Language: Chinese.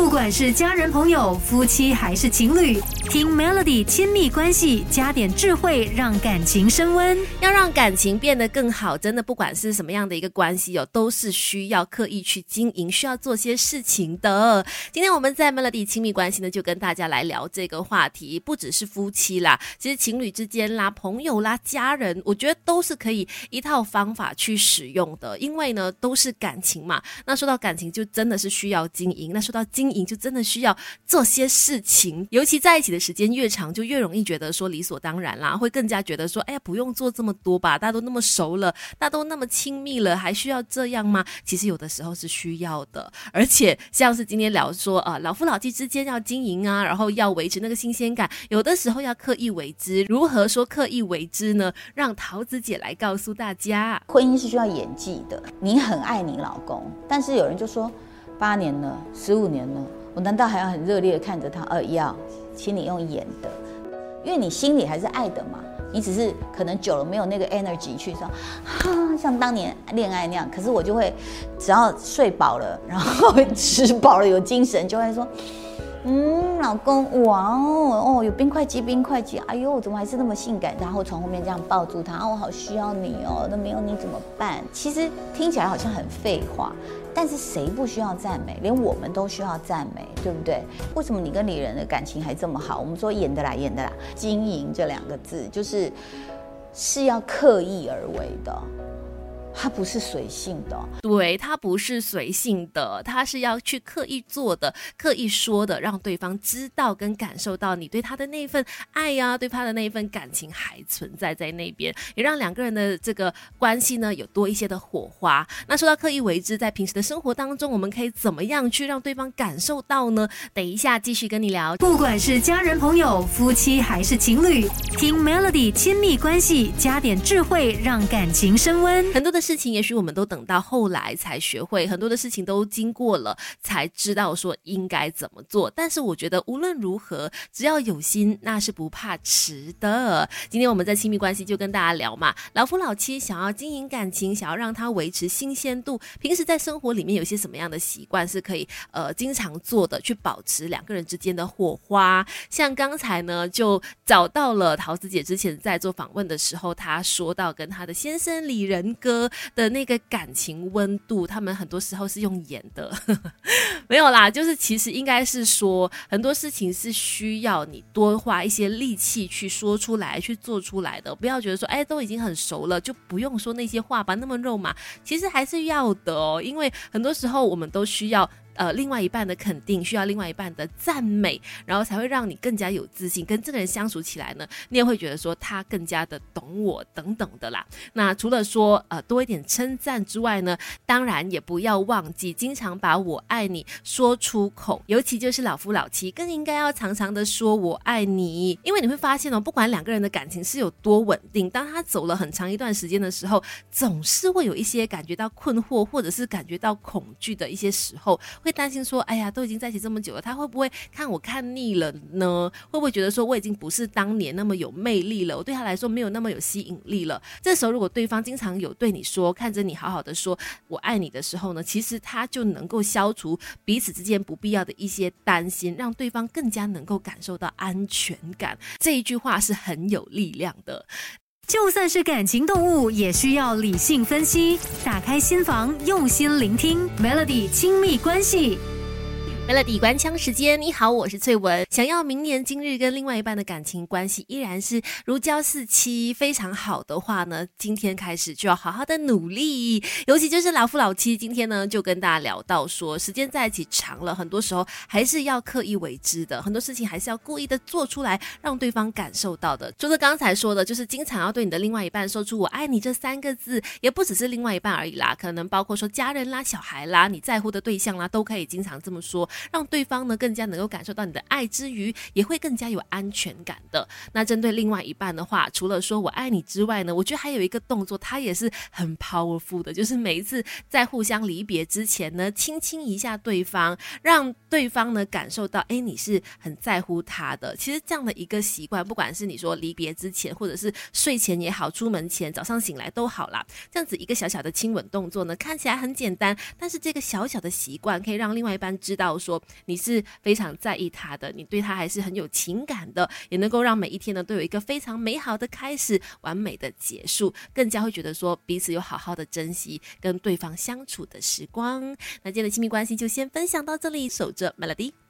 不管是家人、朋友、夫妻还是情侣，听 Melody 亲密关系，加点智慧，让感情升温。要让感情变得更好，真的不管是什么样的一个关系哦，都是需要刻意去经营，需要做些事情的。今天我们在 Melody 亲密关系呢，就跟大家来聊这个话题，不只是夫妻啦，其实情侣之间啦、朋友啦、家人，我觉得都是可以一套方法去使用的，因为呢都是感情嘛。那说到感情，就真的是需要经营。那说到经营就真的需要做些事情，尤其在一起的时间越长，就越容易觉得说理所当然啦，会更加觉得说，哎呀，不用做这么多吧，大家都那么熟了，大家都那么亲密了，还需要这样吗？其实有的时候是需要的，而且像是今天聊说，呃，老夫老妻之间要经营啊，然后要维持那个新鲜感，有的时候要刻意为之。如何说刻意为之呢？让桃子姐来告诉大家，婚姻是需要演技的。你很爱你老公，但是有人就说，八年了，十五年了。我难道还要很热烈的看着他？呃，要，请你用演的，因为你心里还是爱的嘛。你只是可能久了没有那个 energy 去说，哈，像当年恋爱那样。可是我就会，只要睡饱了，然后 吃饱了有精神，就会说，嗯，老公，哇哦，哦，有冰块机，冰块机，哎呦，怎么还是那么性感？然后从后面这样抱住他，我好需要你哦，那没有你怎么办？其实听起来好像很废话。但是谁不需要赞美？连我们都需要赞美，对不对？为什么你跟李人的感情还这么好？我们说演得来，演得来，经营这两个字就是是要刻意而为的。它不是随性的，对，它不是随性的，它是要去刻意做的、刻意说的，让对方知道跟感受到你对他的那份爱呀，对他的那一份感情还存在在那边，也让两个人的这个关系呢有多一些的火花。那说到刻意为之，在平时的生活当中，我们可以怎么样去让对方感受到呢？等一下继续跟你聊。不管是家人、朋友、夫妻还是情侣，听 Melody 亲密关系，加点智慧，让感情升温。很多的。事情也许我们都等到后来才学会，很多的事情都经过了才知道说应该怎么做。但是我觉得无论如何，只要有心，那是不怕迟的。今天我们在亲密关系就跟大家聊嘛，老夫老妻想要经营感情，想要让它维持新鲜度，平时在生活里面有些什么样的习惯是可以呃经常做的，去保持两个人之间的火花。像刚才呢，就找到了桃子姐之前在做访问的时候，她说到跟她的先生李仁哥。的那个感情温度，他们很多时候是用演的，没有啦，就是其实应该是说很多事情是需要你多花一些力气去说出来、去做出来的，不要觉得说哎都已经很熟了，就不用说那些话吧，那么肉麻，其实还是要的哦，因为很多时候我们都需要。呃，另外一半的肯定需要另外一半的赞美，然后才会让你更加有自信，跟这个人相处起来呢，你也会觉得说他更加的懂我等等的啦。那除了说呃多一点称赞之外呢，当然也不要忘记经常把我爱你说出口，尤其就是老夫老妻更应该要常常的说我爱你，因为你会发现哦，不管两个人的感情是有多稳定，当他走了很长一段时间的时候，总是会有一些感觉到困惑或者是感觉到恐惧的一些时候会。担心说，哎呀，都已经在一起这么久了，他会不会看我看腻了呢？会不会觉得说我已经不是当年那么有魅力了？我对他来说没有那么有吸引力了？这时候，如果对方经常有对你说，看着你好好的说我爱你的时候呢，其实他就能够消除彼此之间不必要的一些担心，让对方更加能够感受到安全感。这一句话是很有力量的。就算是感情动物，也需要理性分析。打开心房，用心聆听，Melody 亲密关系。来了底关枪时间，你好，我是翠文。想要明年今日跟另外一半的感情关系依然是如胶似漆，非常好的话呢，今天开始就要好好的努力。尤其就是老夫老妻，今天呢就跟大家聊到说，时间在一起长了，很多时候还是要刻意为之的，很多事情还是要故意的做出来，让对方感受到的。除了刚才说的，就是经常要对你的另外一半说出“我爱你”这三个字，也不只是另外一半而已啦，可能包括说家人啦、小孩啦、你在乎的对象啦，都可以经常这么说。让对方呢更加能够感受到你的爱之余，也会更加有安全感的。那针对另外一半的话，除了说我爱你之外呢，我觉得还有一个动作，它也是很 powerful 的，就是每一次在互相离别之前呢，亲亲一下对方，让对方呢感受到，哎，你是很在乎他的。其实这样的一个习惯，不管是你说离别之前，或者是睡前也好，出门前、早上醒来都好啦。这样子一个小小的亲吻动作呢，看起来很简单，但是这个小小的习惯可以让另外一半知道。说你是非常在意他的，你对他还是很有情感的，也能够让每一天呢都有一个非常美好的开始，完美的结束，更加会觉得说彼此有好好的珍惜跟对方相处的时光。那今天的亲密关系就先分享到这里，守着 Melody。